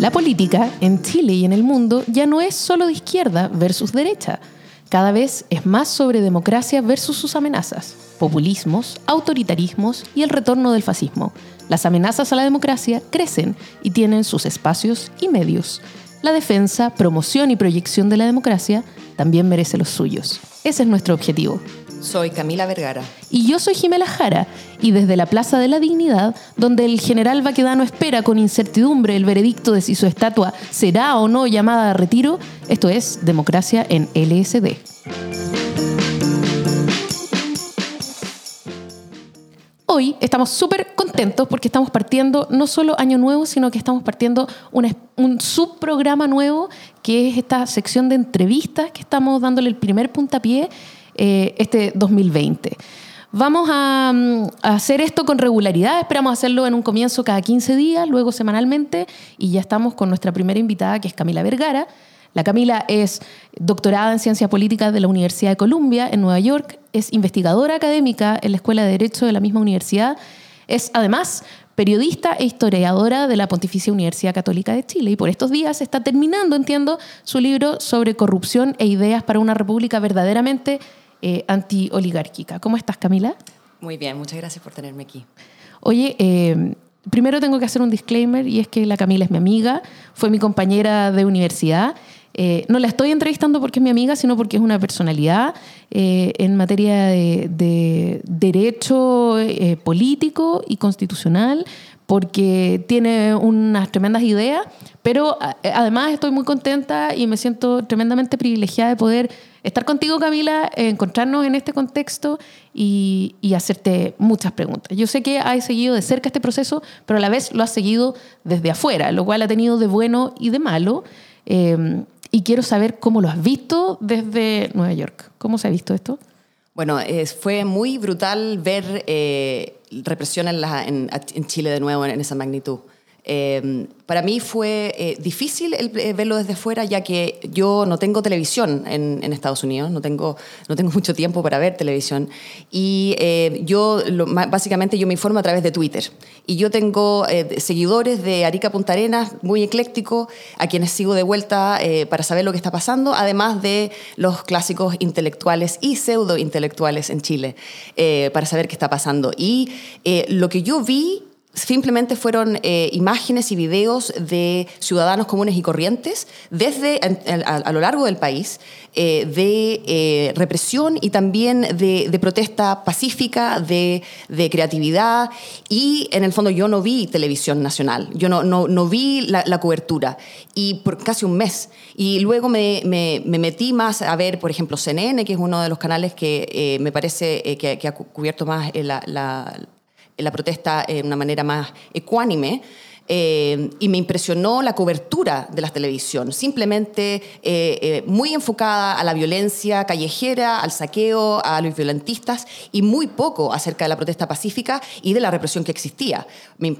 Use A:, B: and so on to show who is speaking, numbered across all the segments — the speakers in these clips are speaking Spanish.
A: La política en Chile y en el mundo ya no es solo de izquierda versus derecha. Cada vez es más sobre democracia versus sus amenazas, populismos, autoritarismos y el retorno del fascismo. Las amenazas a la democracia crecen y tienen sus espacios y medios. La defensa, promoción y proyección de la democracia también merece los suyos. Ese es nuestro objetivo.
B: Soy Camila Vergara.
A: Y yo soy Jimena Jara, y desde la Plaza de la Dignidad, donde el general Baquedano espera con incertidumbre el veredicto de si su estatua será o no llamada a retiro, esto es Democracia en LSD. Hoy estamos súper contentos porque estamos partiendo no solo Año Nuevo, sino que estamos partiendo un subprograma nuevo, que es esta sección de entrevistas que estamos dándole el primer puntapié eh, este 2020. Vamos mm, a, hacer esto con regularidad, esperamos hacerlo en un comienzo cada 15 días, luego semanalmente, y ya estamos con nuestra primera invitada, que es Camila Vergara. La Camila es doctorada en Ciencias Políticas de la Universidad de Columbia en Nueva York, es investigadora académica en la Escuela de Derecho de la misma universidad, es además periodista e historiadora de la Pontificia Universidad Católica de Chile y por estos días está terminando, entiendo, su libro sobre corrupción e ideas para una república verdaderamente eh, antioligárquica. ¿Cómo estás, Camila?
B: Muy bien, muchas gracias por tenerme aquí.
A: Oye, eh, primero tengo que hacer un disclaimer y es que la Camila es mi amiga, fue mi compañera de universidad. Eh, no la estoy entrevistando porque es mi amiga, sino porque es una personalidad en materia de derecho político y constitucional, porque tiene unas tremendas ideas, pero además estoy muy contenta y me siento tremendamente privilegiada de poder estar contigo, Camila, encontrarnos en este contexto y, hacerte muchas preguntas. Yo sé que has seguido de cerca este proceso, pero a la vez lo has seguido desde afuera, lo cual ha tenido de bueno y de malo. Eh, y quiero saber cómo lo has visto desde Nueva York. ¿Cómo se ha visto esto?
B: Bueno, fue muy brutal ver eh, represión en, en, Chile de nuevo en esa magnitud. Em, para mí fue eh, difícil el, eh, verlo desde fuera, ya que yo no tengo televisión en, Estados Unidos, no tengo, no tengo mucho tiempo para ver televisión. Y eh, yo, básicamente, yo me informo a través de Twitter. Y yo tengo seguidores de Arica Punta Arenas, muy ecléctico, a quienes sigo de vuelta para saber lo que está pasando, además de los clásicos intelectuales y pseudo intelectuales en Chile, para saber qué está pasando. Y lo que yo vi Simplemente fueron eh, imágenes y videos de ciudadanos comunes y corrientes desde a, lo largo del país eh, de eh, represión y también de, protesta pacífica, de, creatividad. Y en el fondo yo no vi televisión nacional, yo no, no, vi la, cobertura. Y por casi un mes. Y luego me, me, metí más a ver, por ejemplo, CNN, que es uno de los canales que me parece que, ha cubierto más la la protesta de una manera más ecuánime, eh, y me impresionó la cobertura de la televisión, simplemente eh, eh, muy enfocada a la violencia callejera, al saqueo, a los violentistas y muy poco acerca de la protesta pacífica y de la represión que existía. Me,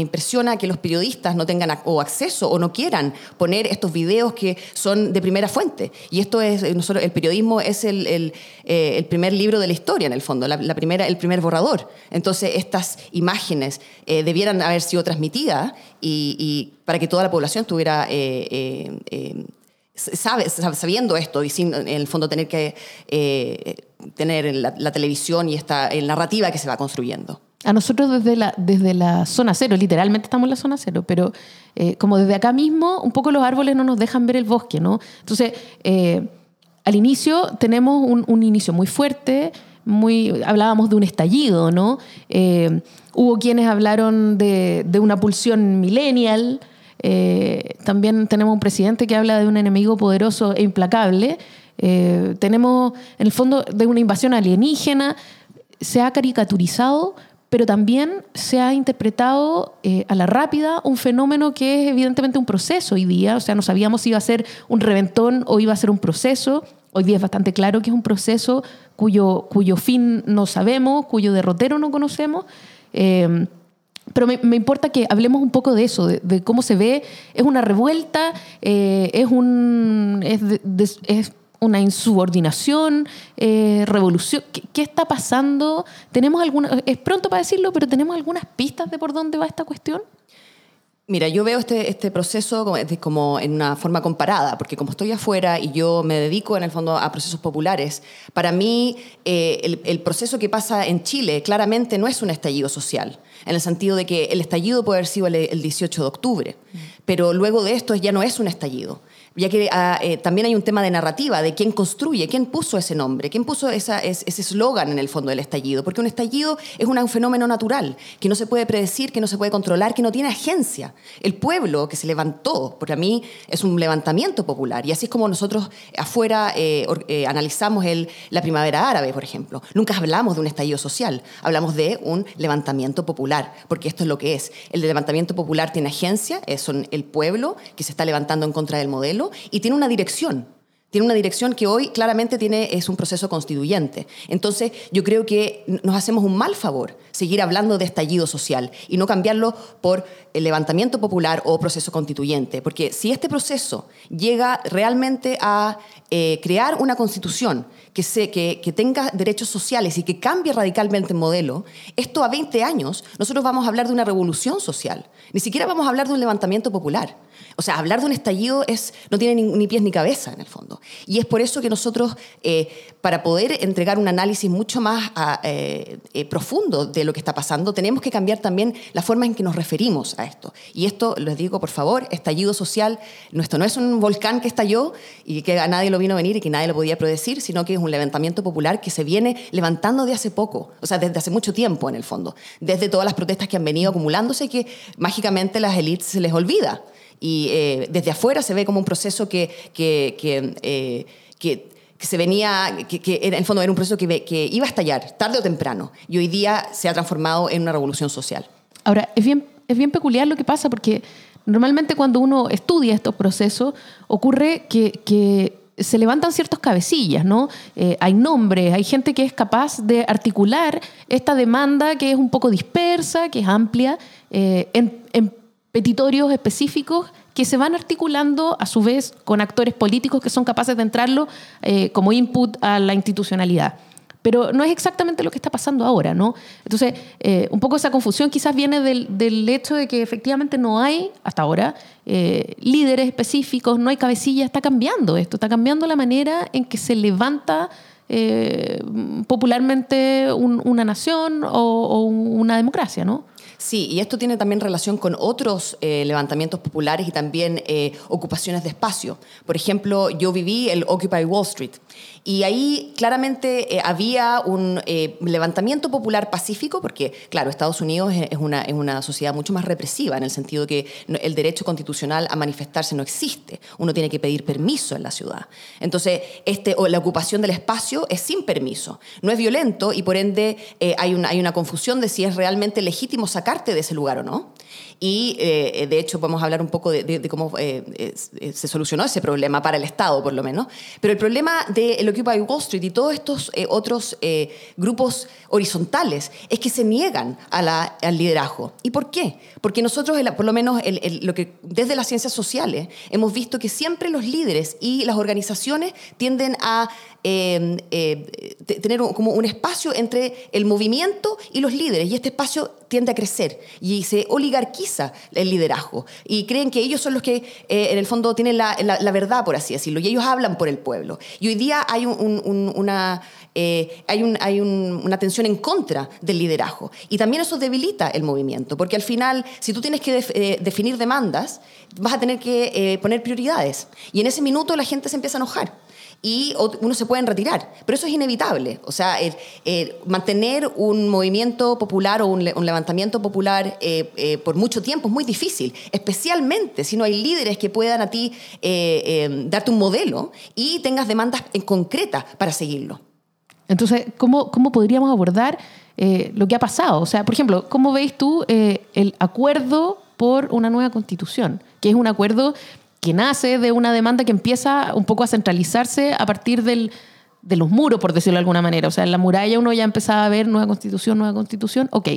B: impresiona que los periodistas no tengan o acceso o no quieran poner estos videos que son de primera fuente. Y esto es, nosotros, el periodismo es el, el, primer libro de la historia, en el fondo, la, primera, el primer borrador. Entonces, estas imágenes debieran haber sido transmitidas y, para que toda la población estuviera eh, eh, eh, sabiendo esto y sin en el fondo tener que tener la, televisión y esta narrativa que se va construyendo.
A: A nosotros desde la, desde la zona cero, literalmente estamos en la zona cero, pero como desde acá mismo, un poco los árboles no nos dejan ver el bosque, ¿no? Entonces, al inicio tenemos un, inicio muy fuerte, muy, hablábamos de un estallido, ¿no? Eh, hubo quienes hablaron de, una pulsión millennial. Eh, también tenemos un presidente que habla de un enemigo poderoso e implacable. Eh, tenemos, en el fondo, de una invasión alienígena. Se ha caricaturizado, pero también se ha interpretado a la rápida un fenómeno que es evidentemente un proceso hoy día. O sea, no sabíamos si iba a ser un reventón o iba a ser un proceso. Hoy día es bastante claro que es un proceso cuyo, cuyo fin no sabemos, cuyo derrotero no conocemos. Eh, pero me, importa que hablemos un poco de eso, de, cómo se ve. Es una revuelta, eh, es, un, es, una insubordinación, eh, revolución. ¿Qué, está pasando? ¿Tenemos alguna, es pronto para decirlo, pero ¿tenemos algunas pistas de por dónde va esta cuestión?
B: Mira, yo veo este, este proceso como, como, en una forma comparada, porque como estoy afuera y yo me dedico en el fondo a procesos populares, para mí eh, el, el, proceso que pasa en Chile claramente no es un estallido social, en el sentido de que el estallido puede haber sido el, el 18 de octubre, mm. pero luego de esto ya no es un estallido ya que ah, eh, también hay un tema de narrativa, de quién construye, quién puso ese nombre, quién puso esa, ese eslogan en el fondo del estallido, porque un estallido es un fenómeno natural, que no se puede predecir, que no se puede controlar, que no tiene agencia. El pueblo que se levantó, porque a mí es un levantamiento popular, y así es como nosotros afuera eh, eh, analizamos el, la primavera árabe, por ejemplo. Nunca hablamos de un estallido social, hablamos de un levantamiento popular, porque esto es lo que es. El levantamiento popular tiene agencia, son el pueblo que se está levantando en contra del modelo, y tiene una dirección. Tiene una dirección que hoy claramente es un proceso constituyente. Entonces, yo creo que nos hacemos un mal favor seguir hablando de estallido social y no cambiarlo por el levantamiento popular o proceso constituyente. Porque si este proceso llega realmente a eh, crear una constitución que, que, tenga derechos sociales y que cambie radicalmente el modelo, esto a 20 años nosotros vamos a hablar de una revolución social. Ni siquiera vamos a hablar de un levantamiento popular. O sea, hablar de un estallido es, no tiene ni, pies ni cabeza en el fondo. Y es por eso que nosotros, eh, para poder entregar un análisis mucho más ah, eh, eh, profundo de lo que está pasando, tenemos que cambiar también la forma en que nos referimos a esto. Y esto, les digo, por favor, estallido social, esto no es un volcán que estalló y que a nadie lo vino a venir y que nadie lo podía predecir, sino que es un levantamiento popular que se viene levantando de hace poco, o sea, desde hace mucho tiempo en el fondo, desde todas las protestas que han venido acumulándose que mágicamente las élites se les olvida y eh, desde afuera se ve como un proceso que, que, que, eh, se venía, que, en el fondo era un proceso que, iba a estallar tarde o temprano y hoy día se ha transformado en una revolución social.
A: Ahora, es bien, es bien peculiar lo que pasa porque normalmente cuando uno estudia estos procesos ocurre que, se levantan ciertos cabecillas, ¿no? Eh, hay nombres, hay gente que es capaz de articular esta demanda que es un poco dispersa, que es amplia, en petitorios específicos que se van articulando a su vez con actores políticos que son capaces de entrarlo eh, como input a la institucionalidad. Pero no es exactamente lo que está pasando ahora, ¿no? Entonces, eh, un poco esa confusión quizás viene del, hecho de que efectivamente no hay, hasta ahora, eh, líderes específicos, no hay cabecilla, está cambiando esto, está cambiando la manera en que se levanta popularmente una nación o, o una democracia, ¿no?
B: Sí, y esto tiene también relación con otros eh, levantamientos populares y también eh, ocupaciones de espacio. Por ejemplo, yo viví el Occupy Wall Street y ahí claramente eh, había un eh, levantamiento popular pacífico, porque, claro, Estados Unidos es una, es una sociedad mucho más represiva, en el sentido que el derecho constitucional a manifestarse no existe. Uno tiene que pedir permiso en la ciudad. Entonces, este, o la ocupación del espacio es sin permiso. No es violento y, por ende, eh, hay, una, hay una confusión de si es realmente legítimo sacarte de ese lugar o no. Y eh, de hecho podemos hablar un poco de, cómo eh, se solucionó ese problema para el Estado, por lo menos. Pero el problema del Occupy Wall Street y todos estos eh, otros grupos horizontales es que se niegan al liderazgo. ¿Y por qué? Porque nosotros, por lo menos lo que, desde las ciencias sociales, hemos visto que siempre los líderes y las organizaciones tienden a tener como un espacio entre el movimiento y los líderes. Y este espacio tiende a crecer y se oligarquiza el liderazgo. Y creen que ellos son los que, eh, en el fondo, tienen la, verdad, por así decirlo, y ellos hablan por el pueblo. Y hoy día hay, una, eh, hay, hay una tensión en contra del liderazgo. Y también eso debilita el movimiento, porque al final, si tú tienes que eh, definir demandas, vas a tener que poner prioridades. Y en ese minuto la gente se empieza a enojar y uno se pueden retirar. Pero eso es inevitable. O sea, mantener un movimiento popular o un, levantamiento popular eh, eh, por mucho tiempo es muy difícil, especialmente si no hay líderes que puedan a ti eh, darte un modelo y tengas demandas en concretas para seguirlo.
A: Entonces, ¿cómo, cómo podríamos abordar lo que ha pasado? O sea, por ejemplo, ¿cómo veis tú el acuerdo por una nueva constitución? Que es un acuerdo que nace de una demanda que empieza un poco a centralizarse a partir del, de los muros, por decirlo de alguna manera. O sea, en la muralla uno ya empezaba a ver nueva constitución, nueva constitución. Ok,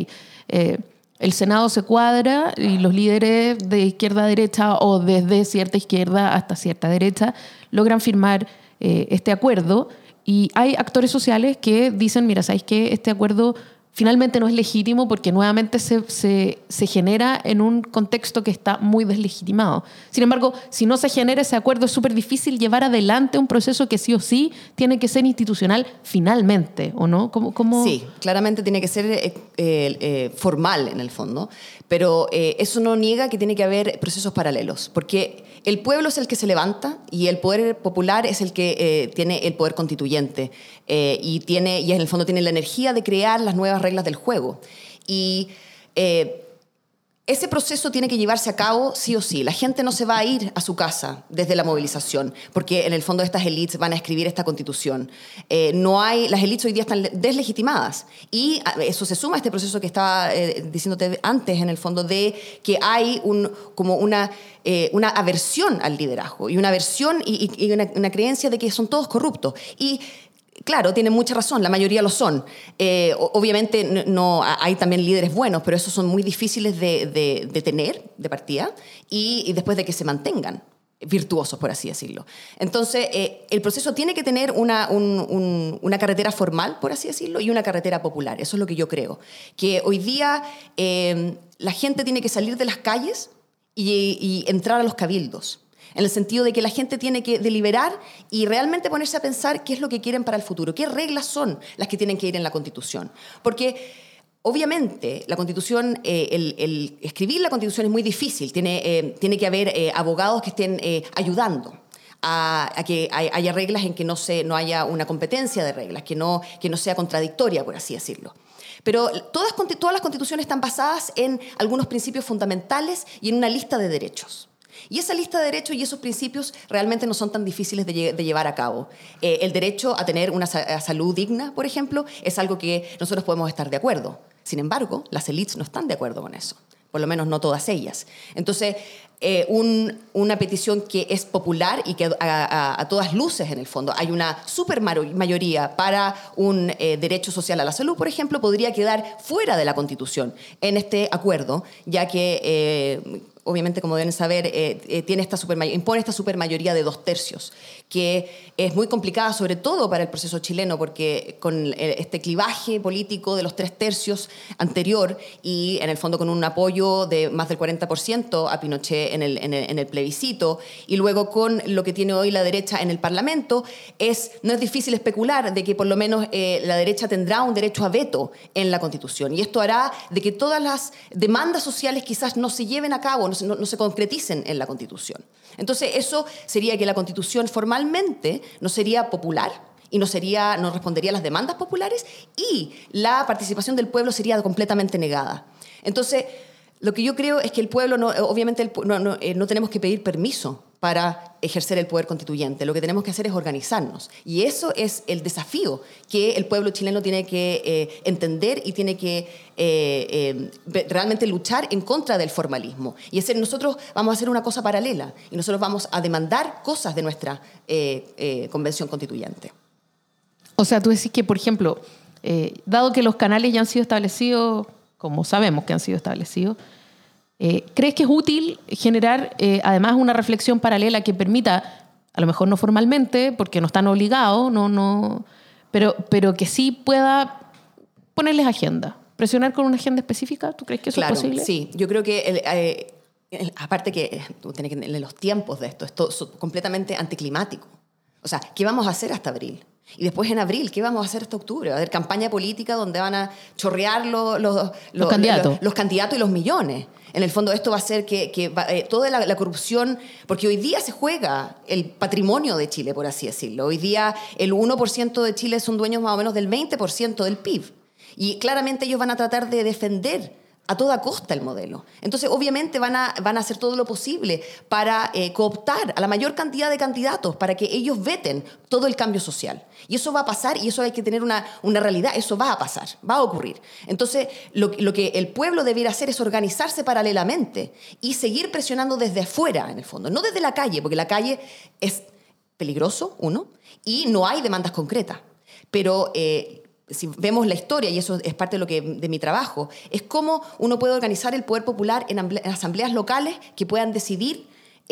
A: eh, el Senado se cuadra y los líderes de izquierda a derecha o desde cierta izquierda hasta cierta derecha logran firmar eh, este acuerdo. Y hay actores sociales que dicen, mira, ¿sabéis qué? Este acuerdo finalmente no es legítimo porque nuevamente se, se, se, genera en un contexto que está muy deslegitimado. Sin embargo, si no se genera ese acuerdo, es súper difícil llevar adelante un proceso que sí o sí tiene que ser institucional finalmente, ¿o no?
B: ¿Cómo, cómo... Sí, claramente tiene que ser eh, eh, formal en el fondo, pero eh, eso no niega que tiene que haber procesos paralelos, porque el pueblo es el que se levanta y el poder popular es el que tiene el poder constituyente y, tiene, y en el fondo tiene la energía de crear las nuevas reglas del juego. Y eh, ese proceso tiene que llevarse a cabo sí o sí. La gente no se va a ir a su casa desde la movilización, porque en el fondo estas élites van a escribir esta constitución. Eh, no hay, las élites hoy día están deslegitimadas. Y eso se suma a este proceso que estaba eh, diciéndote antes, en el fondo, de que hay un, como una, una aversión al liderazgo y una aversión y, una, una, creencia de que son todos corruptos. Y Claro, tiene mucha razón, la mayoría lo son. Eh, obviamente no, hay también líderes buenos, pero esos son muy difíciles de, tener de partida y, después de que se mantengan virtuosos, por así decirlo. Entonces, eh, el proceso tiene que tener una, una, carretera formal, por así decirlo, y una carretera popular. Eso es lo que yo creo. Que hoy día eh, la gente tiene que salir de las calles y entrar a los cabildos en el sentido de que la gente tiene que deliberar y realmente ponerse a pensar qué es lo que quieren para el futuro, qué reglas son las que tienen que ir en la Constitución. Porque Obviamente, la constitución, eh, el, escribir la constitución es muy difícil. Tiene, eh, tiene que haber eh, abogados que estén ayudando a, que haya reglas en que no, se, no haya una competencia de reglas, que no, que no sea contradictoria, por así decirlo. Pero todas, todas las constituciones están basadas en algunos principios fundamentales y en una lista de derechos. Y esa lista de derechos y esos principios realmente no son tan difíciles de, llevar a cabo. Eh, el derecho a tener una salud digna, por ejemplo, es algo que nosotros podemos estar de acuerdo. Sin embargo, las élites no están de acuerdo con eso, por lo menos no todas ellas. Entonces, eh, una petición que es popular y que a, todas luces, en el fondo, hay una super mayoría para un eh, derecho social a la salud, por ejemplo, podría quedar fuera de la Constitución en este acuerdo, ya que obviamente, como deben saber, eh, eh, tiene esta impone esta supermayoría de dos tercios, que es muy complicada, sobre todo para el proceso chileno, porque con eh, este clivaje político de los tres tercios anterior y, en el fondo, con un apoyo de más del 40% a Pinochet en el, en el, plebiscito, y luego con lo que tiene hoy la derecha en el Parlamento, es, no es difícil especular de que por lo menos la derecha tendrá un derecho a veto en la Constitución. Y esto hará de que todas las demandas sociales quizás no se lleven a cabo, no, se concreticen en la Constitución. Entonces, eso sería que la Constitución formalmente no sería popular, y no, sería, no respondería a las demandas populares y la participación del pueblo sería completamente negada. Entonces, lo que yo creo es que el pueblo, no, obviamente no, eh, no, tenemos que pedir permiso para ejercer el poder constituyente. Lo que tenemos que hacer es organizarnos. Y eso es el desafío que el pueblo chileno tiene que eh, entender y tiene que eh, realmente luchar en contra del formalismo. Y es nosotros vamos a hacer una cosa paralela y nosotros vamos a demandar cosas de nuestra convención constituyente.
A: O sea, tú decís que, por ejemplo, dado que los canales ya han sido establecidos como sabemos que han sido establecidos. Eh, ¿Crees que es útil generar eh, además una reflexión paralela que permita, a lo mejor no formalmente, porque no están obligados, no, no, pero, pero que sí pueda ponerles agenda? ¿Presionar con una agenda específica? ¿Tú crees que eso es posible?
B: Sí, yo creo que eh, aparte que tú tienes que los tiempos de esto, esto es completamente anticlimático. O sea, ¿qué vamos a hacer hasta abril? Y después en abril, ¿qué vamos a hacer hasta octubre? Va a haber campaña política donde van a chorrear los, los,
A: candidatos.
B: Los, candidatos y los millones. En el fondo esto va a hacer que, que eh, toda la, corrupción, porque hoy día se juega el patrimonio de Chile, por así decirlo. Hoy día el 1% de Chile son dueños más o menos del 20% del PIB. Y claramente ellos van a tratar de defender a toda costa el modelo. Entonces, obviamente van a, van a hacer todo lo posible para eh, cooptar a la mayor cantidad de candidatos, para que ellos veten todo el cambio social. Y eso va a pasar y eso hay que tener una, una realidad, eso va a pasar, va a ocurrir. Entonces, lo, lo, que el pueblo debiera hacer es organizarse paralelamente y seguir presionando desde afuera, en el fondo, no desde la calle, porque la calle es peligroso, uno, y no hay demandas concretas. Pero eh, si vemos la historia, y eso es parte de, lo que, de mi trabajo, es cómo uno puede organizar el poder popular en, asambleas locales que puedan decidir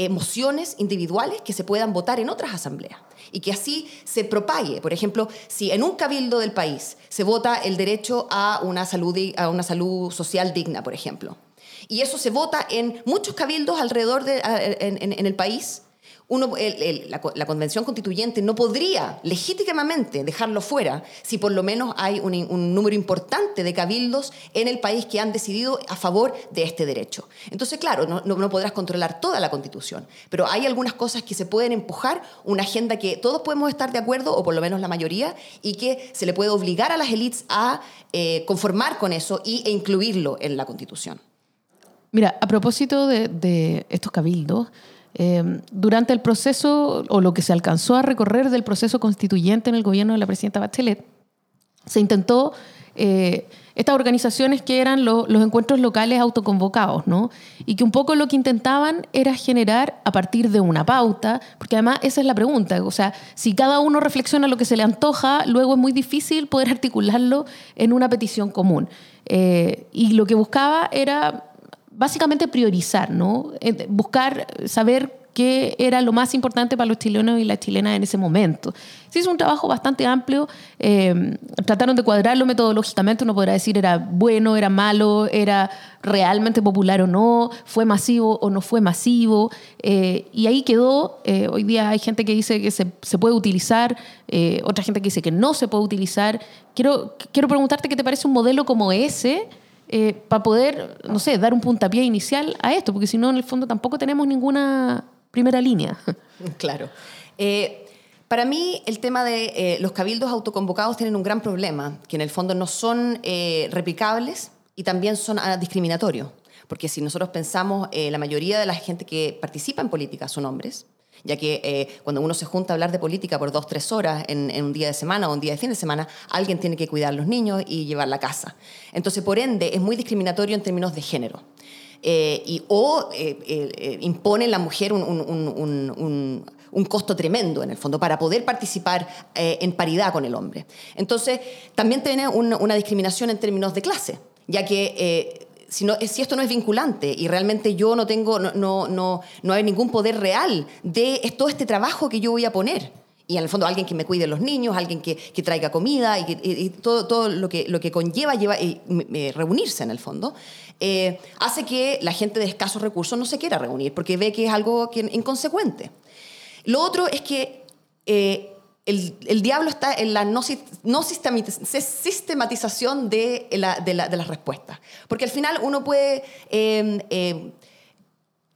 B: mociones individuales que se puedan votar en otras asambleas y que así se propague. Por ejemplo, si en un cabildo del país se vota el derecho a una salud, a una salud social digna, por ejemplo, y eso se vota en muchos cabildos alrededor de, en el país, uno, la, convención constituyente no podría legítimamente dejarlo fuera si por lo menos hay un, número importante de cabildos en el país que han decidido a favor de este derecho. Entonces, claro, no, no, podrás controlar toda la constitución, pero hay algunas cosas que se pueden empujar, una agenda que todos podemos estar de acuerdo, o por lo menos la mayoría, y que se le puede obligar a las élites a eh, conformar con eso y, e incluirlo en la constitución.
A: Mira, a propósito de, de estos cabildos, Em, durante el proceso, o lo que se alcanzó a recorrer del proceso constituyente en el gobierno de la presidenta Bachelet, se intentó eh, estas organizaciones que eran los encuentros locales autoconvocados, ¿no? Y que un poco lo que intentaban era generar a partir de una pauta, porque además esa es la pregunta, o sea, si cada uno reflexiona lo que se le antoja, luego es muy difícil poder articularlo en una petición común. Eh, y lo que buscaba era básicamente priorizar, ¿no? Eh, buscar saber qué era lo más importante para los chilenos y las chilenas en ese momento. Sí, es un trabajo bastante amplio. Eh, trataron de cuadrarlo metodológicamente. Uno podrá decir era bueno, era malo, era realmente popular o no, fue masivo o no fue masivo. Eh, y ahí quedó. hoy día hay gente que dice que se, se puede utilizar, otra gente que dice que no se puede utilizar. Quiero, quiero preguntarte qué te parece un modelo como ese eh, para poder, no sé, dar un puntapié inicial a esto, porque si no, en el fondo tampoco tenemos ninguna primera línea.
B: Claro. Eh, para mí, el tema de eh, los cabildos autoconvocados tienen un gran problema, que en el fondo no son replicables y también son ah, discriminatorios. Porque si nosotros pensamos, la mayoría de la gente que participa en política son hombres, ya que eh, cuando uno se junta a hablar de política por dos, tres horas en, un día de semana o un día de fin de semana, alguien tiene que cuidar a los niños y llevar la casa. Entonces, por ende, es muy discriminatorio en términos de género. Eh, y, o eh, impone a la mujer un, costo tremendo, en el fondo, para poder participar en paridad con el hombre. Entonces, también tiene una discriminación en términos de clase, ya que si, si, esto no es vinculante y realmente yo no tengo, no, no, no, no hay ningún poder real de todo este trabajo que yo voy a poner. Y en el fondo alguien que me cuide los niños, alguien que, que traiga comida y, y, todo, todo lo, que, lo que conlleva lleva, y, reunirse en el fondo, eh, hace que la gente de escasos recursos no se quiera reunir porque ve que es algo que, inconsecuente. Lo otro es que eh, el, diablo está en la no, sistematización de, las respuestas. Porque al final uno puede em, em,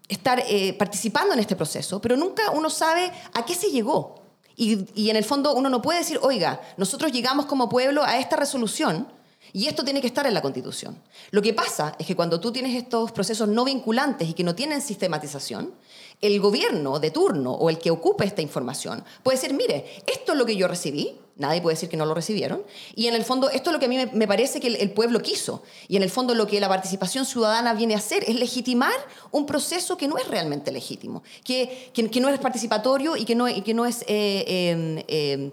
B: estar eh, participando en este proceso, pero nunca uno sabe a qué se llegó. Y en el fondo uno no puede decir, oiga, nosotros llegamos como pueblo a esta resolución y esto tiene que estar en la Constitución. Lo que pasa es que cuando tú tienes estos procesos no vinculantes y que no tienen sistematización, el gobierno de turno o el que ocupe esta información puede decir, mire, esto es lo que yo recibí, nadie puede decir que no lo recibieron, y en el fondo esto es lo que a mí me parece que el, pueblo quiso, y en el fondo lo que la participación ciudadana viene a hacer es legitimar un proceso que no es realmente legítimo, que, no es participatorio y que no, es... Eh, em, em,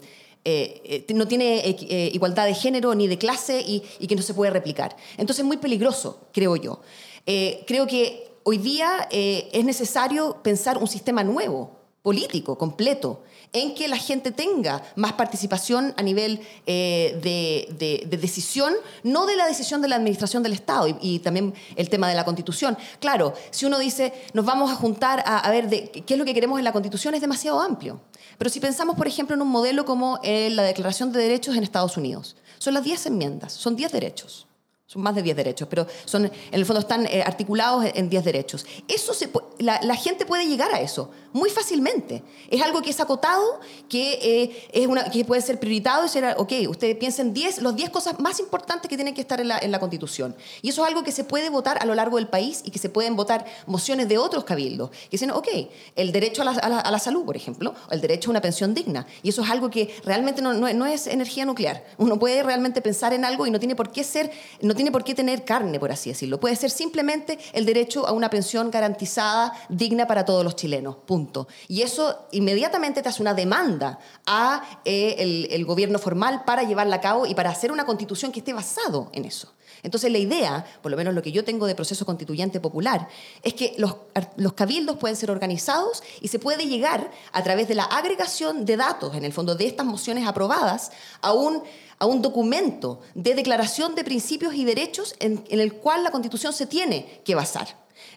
B: eh, eh, no tiene igualdad de género ni de clase y, que no se puede replicar. Entonces es muy peligroso, creo yo. creo que Hoy día eh, es necesario pensar un sistema nuevo, político, completo, en que la gente tenga más participación a nivel eh, de, decisión, no de la decisión de la administración del Estado y, también el tema de la Constitución. Claro, si uno dice nos vamos a juntar a, ver qué es lo que queremos en la Constitución, es demasiado amplio. Pero si pensamos, por ejemplo, en un modelo como eh, la Declaración de Derechos en Estados Unidos, son las 10 enmiendas, son 10 derechos. Son más de 10 derechos, pero son, en el fondo están eh, articulados en 10 derechos. Eso se, la, la, gente puede llegar a eso muy fácilmente. Es algo que es acotado, que, eh, es una, que puede ser prioritado y ser, ok, ustedes piensen 10, los 10 cosas más importantes que tienen que estar en la, Constitución. Y eso es algo que se puede votar a lo largo del país y que se pueden votar mociones de otros cabildos. Que dicen, ok, el derecho a la, a la, salud, por ejemplo, o el derecho a una pensión digna. Y eso es algo que realmente no, no, es energía nuclear. Uno puede realmente pensar en algo y no tiene por qué ser... tiene por qué tener carne, por así decirlo. Puede ser simplemente el derecho a una pensión garantizada, digna para todos los chilenos. Punto. Y eso inmediatamente te hace una demanda a eh, el, gobierno formal para llevarla a cabo y para hacer una constitución que esté basado en eso. Entonces la idea, por lo menos lo que yo tengo de proceso constituyente popular, es que los, los, cabildos pueden ser organizados y se puede llegar a través de la agregación de datos, en el fondo, de estas mociones aprobadas a un, a un documento de declaración de principios y derechos en, el cual la Constitución se tiene que basar.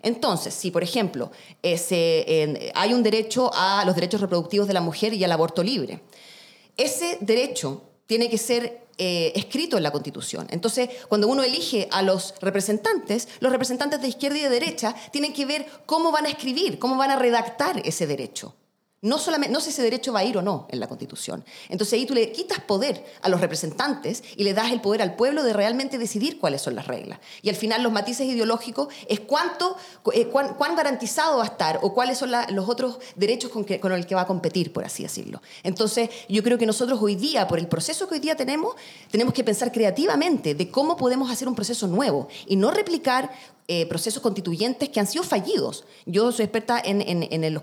B: Entonces, si por ejemplo eh, hay un derecho a los derechos reproductivos de la mujer y al aborto libre, ese derecho tiene que ser eh, escrito en la Constitución. Entonces, cuando uno elige a los representantes, los representantes de izquierda y de derecha tienen que ver cómo van a escribir, cómo van a redactar ese derecho. No, solamente, no sé si ese derecho va a ir o no en la Constitución. Entonces ahí tú le quitas poder a los representantes y le das el poder al pueblo de realmente decidir cuáles son las reglas. Y al final los matices ideológicos es cuánto, eh, cuán, garantizado va a estar o cuáles son los otros derechos con, que, con el que va a competir, por así decirlo. Entonces yo creo que nosotros hoy día, por el proceso que hoy día tenemos, tenemos que pensar creativamente de cómo podemos hacer un proceso nuevo y no replicar eh, procesos constituyentes que han sido fallidos. Yo soy experta en, los,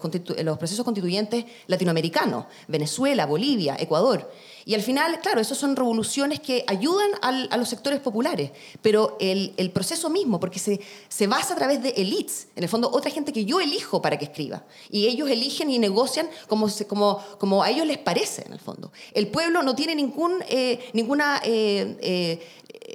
B: procesos constituyentes latinoamericanos, Venezuela, Bolivia, Ecuador. Y al final, claro, esas son revoluciones que ayudan a los sectores populares, pero el, proceso mismo, porque se, basa a través de elites, en el fondo otra gente que yo elijo para que escriba, y ellos eligen y negocian como a ellos les parece, en el fondo. El pueblo no tiene ningún, eh, ninguna eh,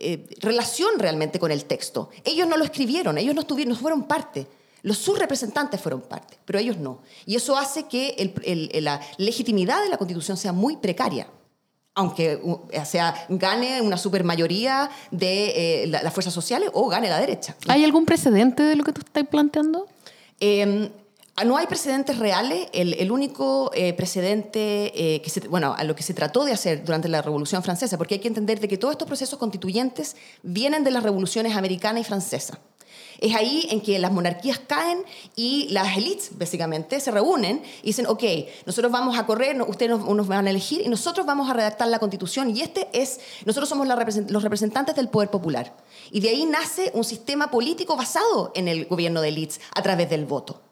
B: eh, relación realmente con el texto. Ellos no lo escribieron, ellos no, estuvieron, no fueron parte. Los sus representantes fueron parte, pero ellos no. Y eso hace que la legitimidad de la Constitución sea muy precaria aunque sea, gane una supermayoría de eh, las fuerzas sociales o gane la derecha.
A: ¿Hay algún precedente de lo que tú estás planteando?
B: Em, no hay precedentes reales. El, único eh, precedente eh, que bueno, a lo que se trató de hacer durante la Revolución Francesa, porque hay que entender de que todos estos procesos constituyentes vienen de las revoluciones americana y francesa. Es ahí en que las monarquías caen y las élites, básicamente, se reúnen y dicen, ok, nosotros vamos a correr, ustedes nos, van a elegir y nosotros vamos a redactar la constitución y este es, nosotros somos los representantes del poder popular. Y de ahí nace un sistema político basado en el gobierno de élites a través del voto.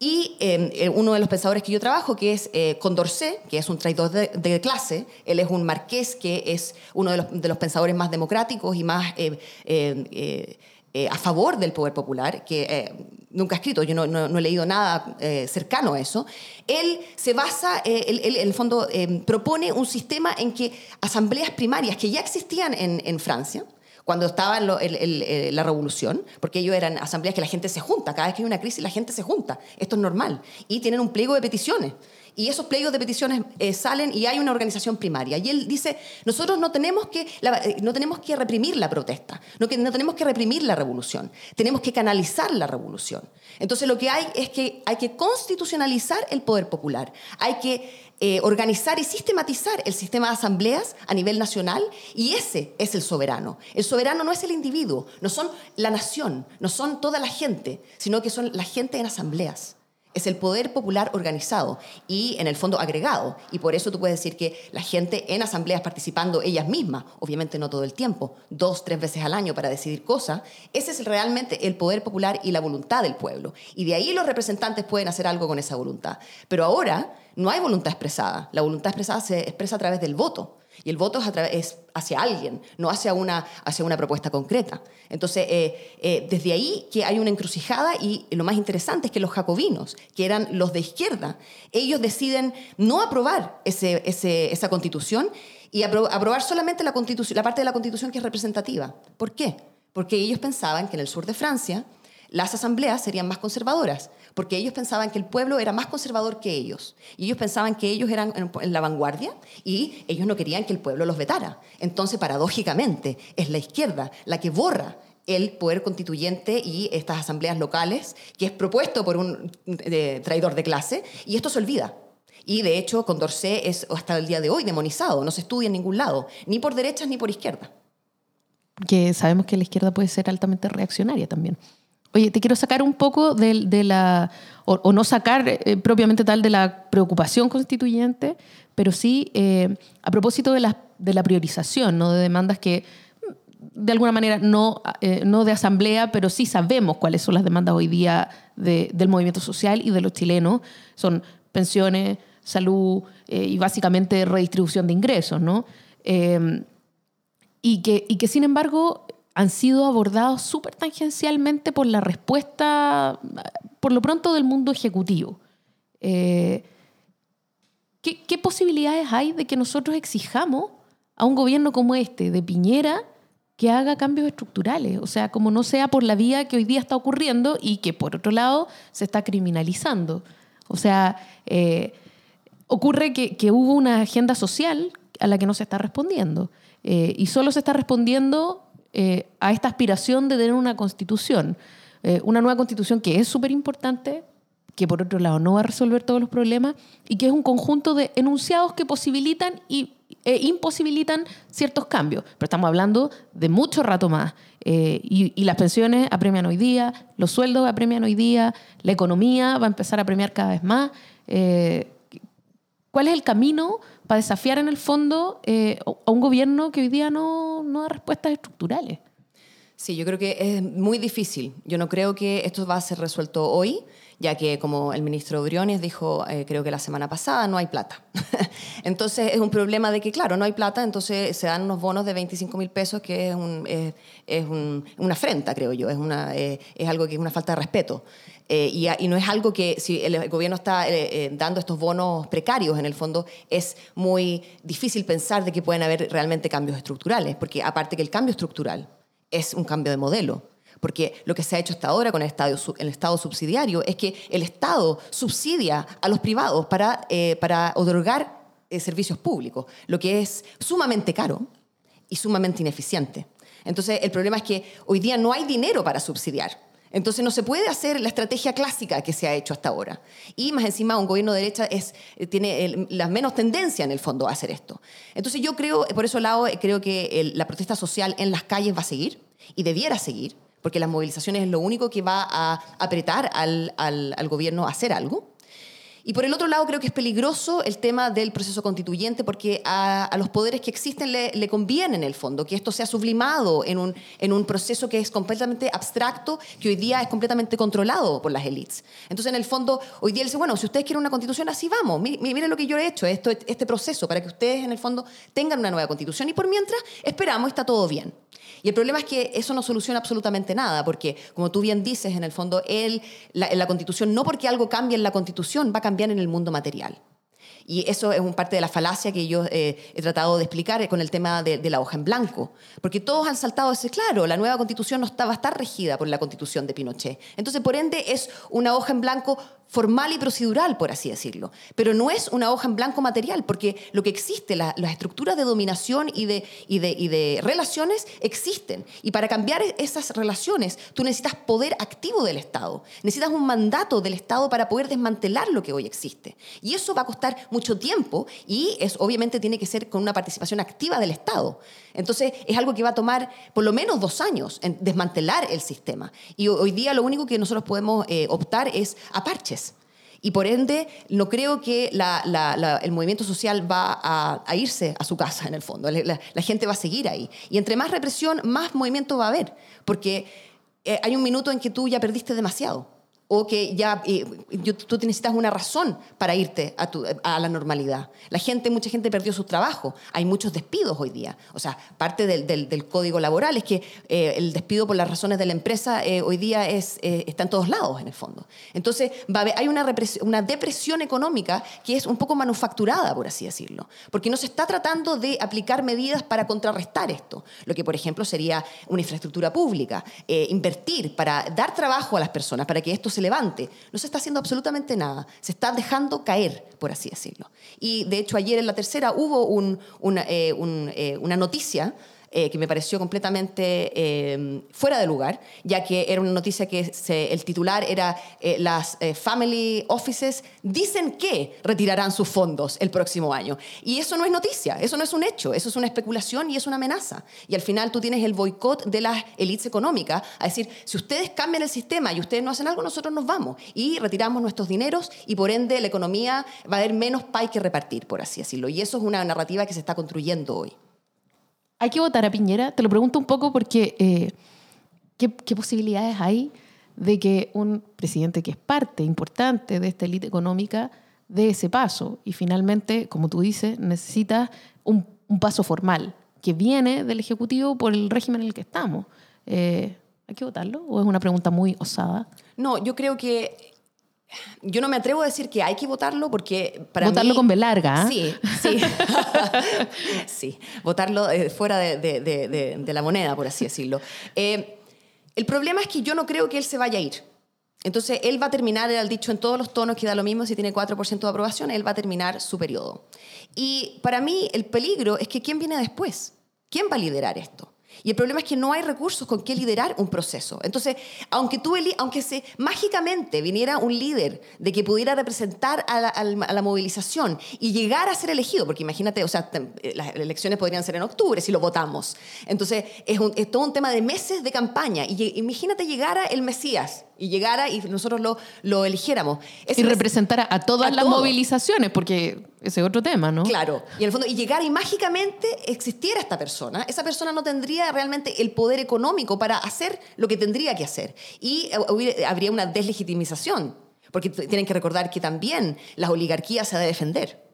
B: Y em, eh, uno de los pensadores que yo trabajo, que es eh, Condorcet, que es un traidor de, clase, él es un marqués que es uno de los, de los pensadores más democráticos y más eh, eh eh, a favor del poder popular, que eh, nunca ha escrito, yo no, no, he leído nada cercano a eso, él se basa, él, en el fondo propone un sistema en que asambleas primarias que ya existían en, en Francia, cuando estaba la revolución, porque ellos eran asambleas que la gente se junta, cada vez que hay una crisis la gente se junta, esto es normal, y tienen un pliego de peticiones y esos pliegos de peticiones eh, salen y hay una organización primaria. Y él dice, nosotros no tenemos que, eh, no tenemos que reprimir la protesta, no, que, no tenemos que reprimir la revolución, tenemos que canalizar la revolución. Entonces lo que hay es que hay que constitucionalizar el poder popular, hay que eh, organizar y sistematizar el sistema de asambleas a nivel nacional y ese es el soberano. El soberano no es el individuo, no son la nación, no son toda la gente, sino que son la gente en asambleas es el poder popular organizado y en el fondo agregado. Y por eso tú puedes decir que la gente en asambleas participando ellas mismas, obviamente no todo el tiempo, dos, tres veces al año para decidir cosas, ese es realmente el poder popular y la voluntad del pueblo. Y de ahí los representantes pueden hacer algo con esa voluntad. Pero ahora no hay voluntad expresada. La voluntad expresada se expresa a través del voto. Y el voto es, hacia alguien, no hacia una, hacia una propuesta concreta. Entonces, eh, eh, desde ahí que hay una encrucijada y lo más interesante es que los jacobinos, que eran los de izquierda, ellos deciden no aprobar ese, esa constitución y aprobar solamente la, la parte de la constitución que es representativa. ¿Por qué? Porque ellos pensaban que en el sur de Francia las asambleas serían más conservadoras, porque ellos pensaban que el pueblo era más conservador que ellos. Y ellos pensaban que ellos eran en la vanguardia y ellos no querían que el pueblo los vetara. Entonces, paradójicamente, es la izquierda la que borra el poder constituyente y estas asambleas locales, que es propuesto por un traidor de clase, y esto se olvida. Y de hecho, Condorcet es hasta el día de hoy demonizado, no se estudia en ningún lado, ni por derechas ni por izquierda.
A: Que sabemos que la izquierda puede ser altamente reaccionaria también. Oye, te quiero sacar un poco de, la, o, no sacar eh, propiamente tal de la preocupación constituyente, pero sí eh, a propósito de la, de la priorización, ¿no? de demandas que mm, de alguna manera no, eh, no de asamblea, pero sí sabemos cuáles son las demandas hoy día del movimiento social y de los chilenos. Son pensiones, salud y básicamente redistribución de ingresos. ¿no? y, que, y que sin embargo han sido abordados súper tangencialmente por la respuesta, por lo pronto, del mundo ejecutivo. Eh, ¿qué, ¿Qué posibilidades hay de que nosotros exijamos a un gobierno como este, de Piñera, que haga cambios estructurales, o sea, como no sea por la vía que hoy día está ocurriendo y que por otro lado se está criminalizando. O sea, eh, ocurre que, hubo una agenda social a la que no se está respondiendo eh, y solo se está respondiendo eh, a esta aspiración de tener una constitución, una nueva constitución que es súper importante, que por otro lado no va a resolver todos los problemas y que es un conjunto de enunciados que posibilitan y e imposibilitan ciertos cambios. Pero estamos hablando de mucho rato más. Eh, y, las pensiones apremian hoy día, los sueldos apremian hoy día, la economía va a empezar a premiar cada vez más. Eh, ¿Cuál es el camino para desafiar en el fondo eh, a un gobierno que hoy día no, no da respuestas estructurales?
B: Sí, yo creo que es muy difícil. Yo no creo que esto va a ser resuelto hoy ya que como el ministro Briones dijo, eh, creo que la semana pasada, no hay plata. entonces es un problema de que, claro, no hay plata, entonces se dan unos bonos de 25 mil pesos, que es, un, es, una afrenta, creo yo, es, una, eh, es algo que es una falta de respeto. Eh, y, y, no es algo que, si el gobierno está dando estos bonos precarios, en el fondo, es muy difícil pensar de que pueden haber realmente cambios estructurales, porque aparte que el cambio estructural es un cambio de modelo porque lo que se ha hecho hasta ahora con el el estado subsidiario es que el Estado subsidia a los privados para, eh, para otorgar eh, servicios públicos, lo que es sumamente caro y sumamente ineficiente. Entonces, el problema es que hoy día no hay dinero para subsidiar. Entonces no se puede hacer la estrategia clásica que se ha hecho hasta ahora. Y más encima un gobierno de derecha es, eh, tiene la menos tendencia en el fondo a hacer esto. Entonces yo creo, por eso lado, creo que la protesta social en las calles va a seguir y debiera seguir porque las movilizaciones es lo único que va a apretar al, al, gobierno a hacer algo. Y por el otro lado, creo que es peligroso el tema del proceso constituyente, porque a, los poderes que existen le, conviene en el fondo que esto sea sublimado en un, en un proceso que es completamente abstracto, que hoy día es completamente controlado por las élites. Entonces, en el fondo, hoy día él dice, bueno, si ustedes quieren una constitución, así vamos. Miren lo que yo he hecho, esto, este proceso, para que ustedes, en el fondo, tengan una nueva constitución. Y por mientras, esperamos, está todo bien. Y el problema es que eso no soluciona absolutamente nada, porque, como tú bien dices, en el fondo, él, la, constitución, no porque algo cambie en la constitución, va a cambiar en el mundo material. Y eso es un parte de la falacia que yo eh, he tratado de explicar con el tema de, la hoja en blanco. Porque todos han saltado ese, claro, la nueva constitución no está, va a estar regida por la constitución de Pinochet. Entonces, por ende, es una hoja en blanco formal y procedural, por así decirlo. Pero no es una hoja en blanco material, porque lo que existe, las estructuras de dominación y de, y, de, y de relaciones existen. Y para cambiar esas relaciones, tú necesitas poder activo del Estado. Necesitas un mandato del Estado para poder desmantelar lo que hoy existe. Y eso va a costar mucho tiempo y es, obviamente tiene que ser con una participación activa del Estado. Entonces, es algo que va a tomar por lo menos dos años en desmantelar el sistema. Y hoy día lo único que nosotros podemos eh, optar es a parches y por ende, no creo que el movimiento social va a, irse a su casa, en el fondo. La, gente va a seguir ahí. Y entre más represión, más movimiento va a haber. Porque eh, hay un minuto en que tú ya perdiste demasiado o que ya eh, tú necesitas una razón para irte a, a, la normalidad. La gente, mucha gente perdió su trabajo, hay muchos despidos hoy día. O sea, parte del, del, código laboral es que eh, el despido por las razones de la empresa eh, hoy día es, está en todos lados, en el fondo. Entonces, va hay una, una depresión económica que es un poco manufacturada, por así decirlo, porque no se está tratando de aplicar medidas para contrarrestar esto. Lo que, por ejemplo, sería una infraestructura pública, invertir para dar trabajo a las personas, para que esto se levante. No se está haciendo absolutamente nada. Se está dejando caer, por así decirlo. Y de hecho ayer en la tercera hubo eh, eh, una noticia eh, que me pareció completamente eh, fuera de lugar, ya que era una noticia que el titular era eh, las family offices dicen que retirarán sus fondos el próximo año. Y eso no es noticia, eso no es un hecho, eso es una especulación y es una amenaza. Y al final tú tienes el boicot de las élites económicas, a decir, si ustedes cambian el sistema y ustedes no hacen algo, nosotros nos vamos y retiramos nuestros dineros y por ende la economía va a haber menos pay que repartir, por así decirlo. Y eso es una narrativa que se está construyendo hoy.
A: ¿Hay que votar a Piñera? Te lo pregunto un poco porque eh, ¿qué, posibilidades hay de que un presidente que es parte importante de esta élite económica dé ese paso? Y finalmente, como tú dices, necesita un, paso formal, que viene del Ejecutivo por el régimen en el que estamos. Eh, ¿Hay que votarlo? ¿O es una pregunta muy osada?
B: No, yo creo que yo no me atrevo a decir que hay que votarlo porque para
A: votarlo con B larga.
B: ¿eh? Sí, sí. sí, votarlo eh, fuera de, de, de, de, la moneda, por así decirlo. Eh, el problema es que yo no creo que él se vaya a ir. Entonces, él va a terminar, él ha dicho en todos los tonos que da lo mismo si tiene 4% de aprobación, él va a terminar su periodo. Y para mí el peligro es que ¿quién viene después? ¿Quién va a liderar esto? Y el problema es que no hay recursos con que liderar un proceso. Entonces, aunque, tú, aunque se, mágicamente viniera un líder de que pudiera representar a la, movilización y llegar a ser elegido, porque imagínate, o sea, eh, las elecciones podrían ser en octubre si lo votamos. Entonces, es, es todo un tema de meses de campaña. Y imagínate llegara el Mesías y llegara y nosotros lo, lo eligiéramos.
A: y representara a todas las movilizaciones, porque ese es otro tema, ¿no?
B: Claro, y en el fondo, y llegara y mágicamente existiera esta persona, esa persona no tendría realmente el poder económico para hacer lo que tendría que hacer. Y eh, habría una deslegitimización, porque tienen que recordar que también las oligarquías se ha de defender.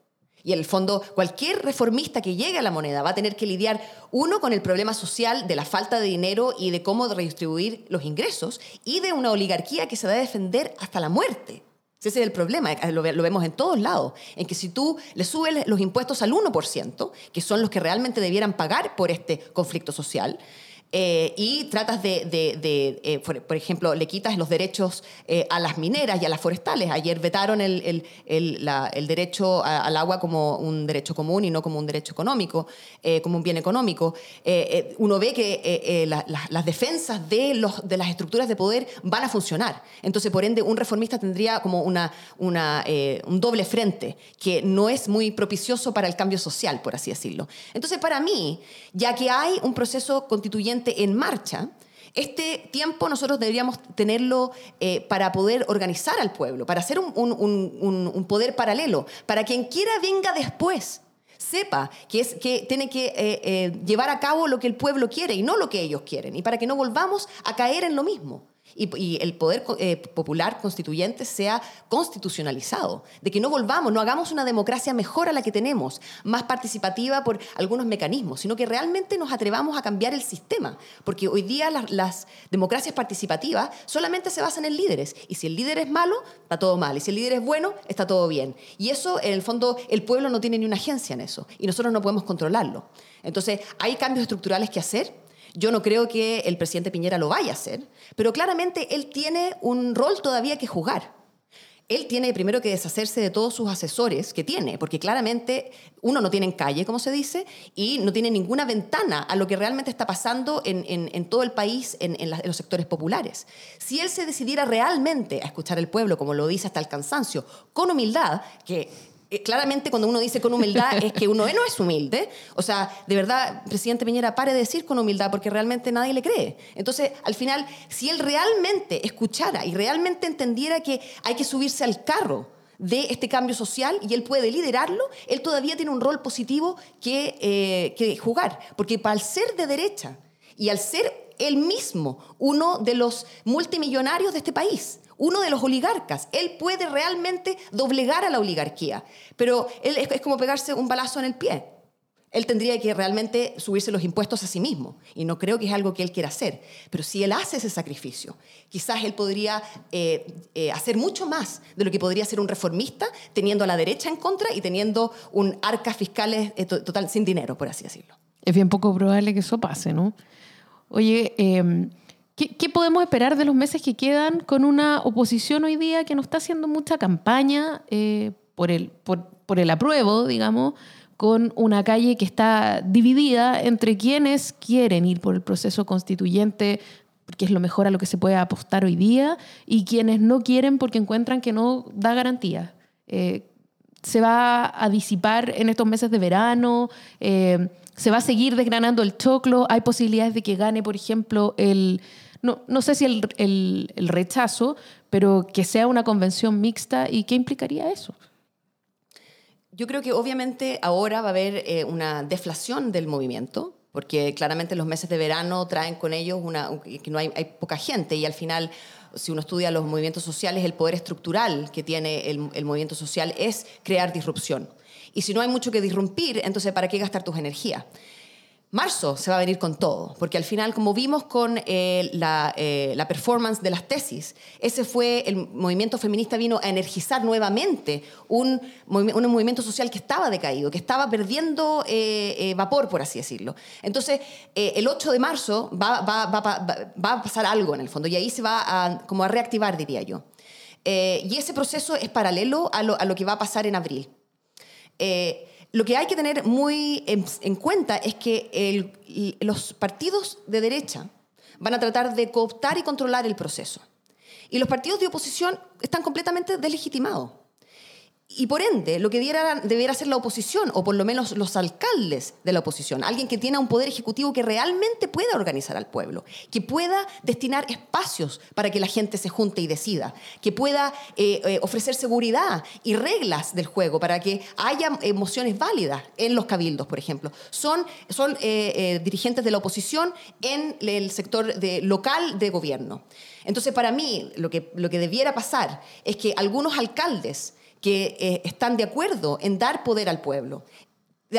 B: Y en el fondo, cualquier reformista que llegue a la moneda va a tener que lidiar, uno, con el problema social de la falta de dinero y de cómo redistribuir los ingresos, y de una oligarquía que se va a defender hasta la muerte. Ese es el problema, lo, vemos en todos lados, en que si tú le subes los impuestos al 1%, que son los que realmente debieran pagar por este conflicto social, eh, y tratas de, eh, por, ejemplo, le quitas los derechos eh, a las mineras y a las forestales. Ayer vetaron el, derecho al agua como un derecho común y no como un derecho económico, como un bien económico. uno ve que las defensas de, los, de las estructuras de poder van a funcionar. Entonces, por ende, un reformista tendría como una, una un doble frente que no es muy propicioso para el cambio social, por así decirlo. Entonces, para mí, ya que hay un proceso constituyente en marcha, este tiempo nosotros deberíamos tenerlo eh, para poder organizar al pueblo, para hacer un, poder paralelo, para quien quiera venga después sepa que, es, que tiene que eh, eh, llevar a cabo lo que el pueblo quiere y no lo que ellos quieren, y para que no volvamos a caer en lo mismo y, el poder eh, popular constituyente sea constitucionalizado, de que no volvamos, no hagamos una democracia mejor a la que tenemos, más participativa por algunos mecanismos, sino que realmente nos atrevamos a cambiar el sistema, porque hoy día las, democracias participativas solamente se basan en líderes, y si el líder es malo, está todo mal, y si el líder es bueno, está todo bien. Y eso, en el fondo, el pueblo no tiene ni una agencia en eso, y nosotros no podemos controlarlo. Entonces, hay cambios estructurales que hacer, yo no creo que el presidente Piñera lo vaya a hacer, pero claramente él tiene un rol todavía que jugar. Él tiene primero que deshacerse de todos sus asesores que tiene, porque claramente uno no tiene en calle, como se dice, y no tiene ninguna ventana a lo que realmente está pasando en, todo el país, en, los sectores populares. Si él se decidiera realmente a escuchar al pueblo, como lo dice hasta el cansancio, con humildad, que claramente cuando uno dice con humildad es que uno no es humilde. O sea, de verdad, presidente Piñera, pare de decir con humildad porque realmente nadie le cree. Entonces, al final, si él realmente escuchara y realmente entendiera que hay que subirse al carro de este cambio social y él puede liderarlo, él todavía tiene un rol positivo que, eh, que jugar. Porque para ser de derecha y al ser él mismo uno de los multimillonarios de este país, uno de los oligarcas. Él puede realmente doblegar a la oligarquía, pero es, como pegarse un balazo en el pie. Él tendría que realmente subirse los impuestos a sí mismo, y no creo que es algo que él quiera hacer. Pero si él hace ese sacrificio, quizás él podría eh, eh, hacer mucho más de lo que podría ser un reformista, teniendo a la derecha en contra y teniendo un arca fiscal eh, total sin dinero, por así decirlo.
A: Es bien poco probable que eso pase, ¿no? Oye, ¿qué, podemos esperar de los meses que quedan con una oposición hoy día que no está haciendo mucha campaña eh, por, el, por, el apruebo, digamos, con una calle que está dividida entre quienes quieren ir por el proceso constituyente porque es lo mejor a lo que se puede apostar hoy día, y quienes no quieren porque encuentran que no da garantía. Eh, se va a disipar en estos meses de verano. Eh, se va a seguir desgranando el choclo, hay posibilidades de que gane, por ejemplo, el, no, no sé si el, el, rechazo, pero que sea una convención mixta y qué implicaría eso.
B: Yo creo que obviamente ahora va a haber eh, una deflación del movimiento, porque claramente los meses de verano traen con ellos una, que no hay, hay poca gente y al final si uno estudia los movimientos sociales, el poder estructural que tiene el, el movimiento social es crear disrupción. Y si no hay mucho que disrumpir, entonces ¿para qué gastar tus energías? Marzo se va a venir con todo, porque al final, como vimos con eh, la, eh, la, performance de las tesis, ese fue el movimiento feminista vino a energizar nuevamente un, un movimiento social que estaba decaído, que estaba perdiendo eh, vapor, por así decirlo. Entonces, el 8 de marzo va, va, va, va, a pasar algo en el fondo, y ahí se va a, como a reactivar, diría yo. y ese proceso es paralelo a lo, a lo, que va a pasar en abril. Lo que hay que tener muy en, cuenta es que los partidos de derecha van a tratar de cooptar y controlar el proceso. Y los partidos de oposición están completamente deslegitimados. Y por ende, lo que debiera, debiera ser la oposición, o por lo menos los alcaldes de la oposición, alguien que tiene un poder ejecutivo que realmente pueda organizar al pueblo, que pueda destinar espacios para que la gente se junte y decida, que pueda eh, eh, ofrecer seguridad y reglas del juego para que haya emociones válidas en los cabildos, por ejemplo. Son, eh, dirigentes de la oposición en el sector de, local de gobierno. Entonces, para mí, lo que debiera pasar es que algunos alcaldes que eh, están de acuerdo en dar poder al pueblo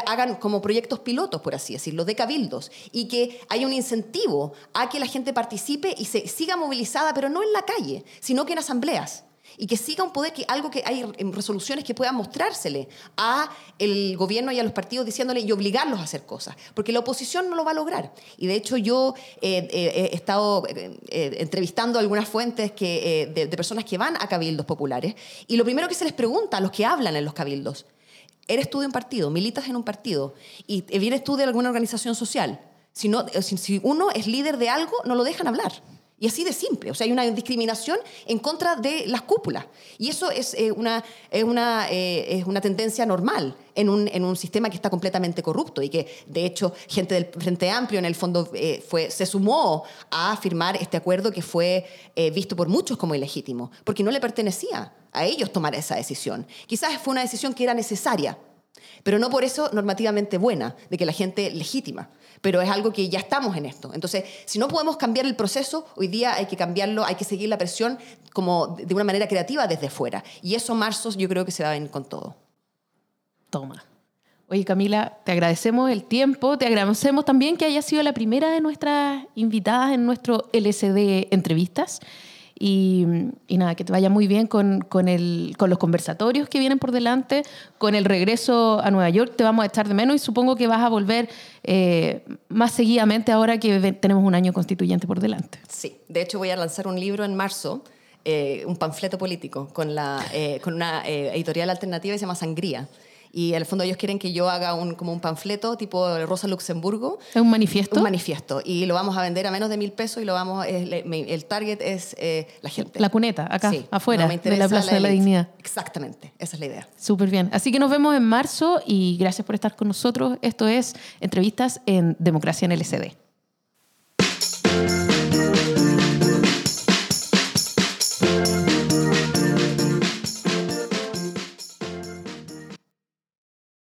B: hagan como proyectos pilotos, por así decirlo, de cabildos, y que haya un incentivo a que la gente participe y se siga movilizada, pero no en la calle, sino que en asambleas y que siga un poder, que algo que hay resoluciones que puedan mostrársele a el gobierno y a los partidos diciéndole y obligarlos a hacer cosas, porque la oposición no lo va a lograr. Y de hecho yo eh, eh, he estado eh, entrevistando algunas fuentes que, de, personas que van a cabildos populares y lo primero que se les pregunta a los que hablan en los cabildos, ¿eres tú de un partido? ¿Militas en un partido? ¿Y vienes tú de alguna organización social? Si, si uno es líder de algo, no lo dejan hablar. Y así de simple. O sea, hay una discriminación en contra de las cúpulas. Y eso es, eh, una, es, una, eh, es una tendencia normal en un, en un, sistema que está completamente corrupto y que, de hecho, gente del Frente Amplio en el fondo eh, fue, se sumó a firmar este acuerdo que fue visto por muchos como ilegítimo, porque no le pertenecía a ellos tomar esa decisión. Quizás fue una decisión que era necesaria, pero no por eso normativamente buena, de que la gente legítima pero es algo que ya estamos en esto. Entonces, si no podemos cambiar el proceso, hoy día hay que cambiarlo, hay que seguir la presión como de una manera creativa desde fuera. Y eso, marzo, yo creo que se va a venir con todo.
A: Toma. Oye, Camila, te agradecemos el tiempo, te agradecemos también que hayas sido la primera de nuestras invitadas en nuestro LSD Entrevistas. Y, nada, que te vaya muy bien con, con, el, con los conversatorios que vienen por delante, con el regreso a Nueva York, te vamos a echar de menos y supongo que vas a volver eh, más seguidamente ahora que tenemos un año constituyente por delante.
B: Sí, de hecho voy a lanzar un libro en marzo. Eh, un panfleto político con, la, eh, con una editorial alternativa que se llama Sangría y en el fondo ellos quieren que yo haga un, como un panfleto tipo Rosa Luxemburgo.
A: ¿Es un manifiesto?
B: Un manifiesto. Y lo vamos a vender a menos de mil pesos y lo vamos, el target es eh, la gente.
A: La cuneta, acá, afuera, de la Plaza de la Dignidad.
B: Exactamente, esa es la idea.
A: Súper bien. Así que nos vemos en marzo y gracias por estar con nosotros. Esto es Entrevistas en Democracia en LCD.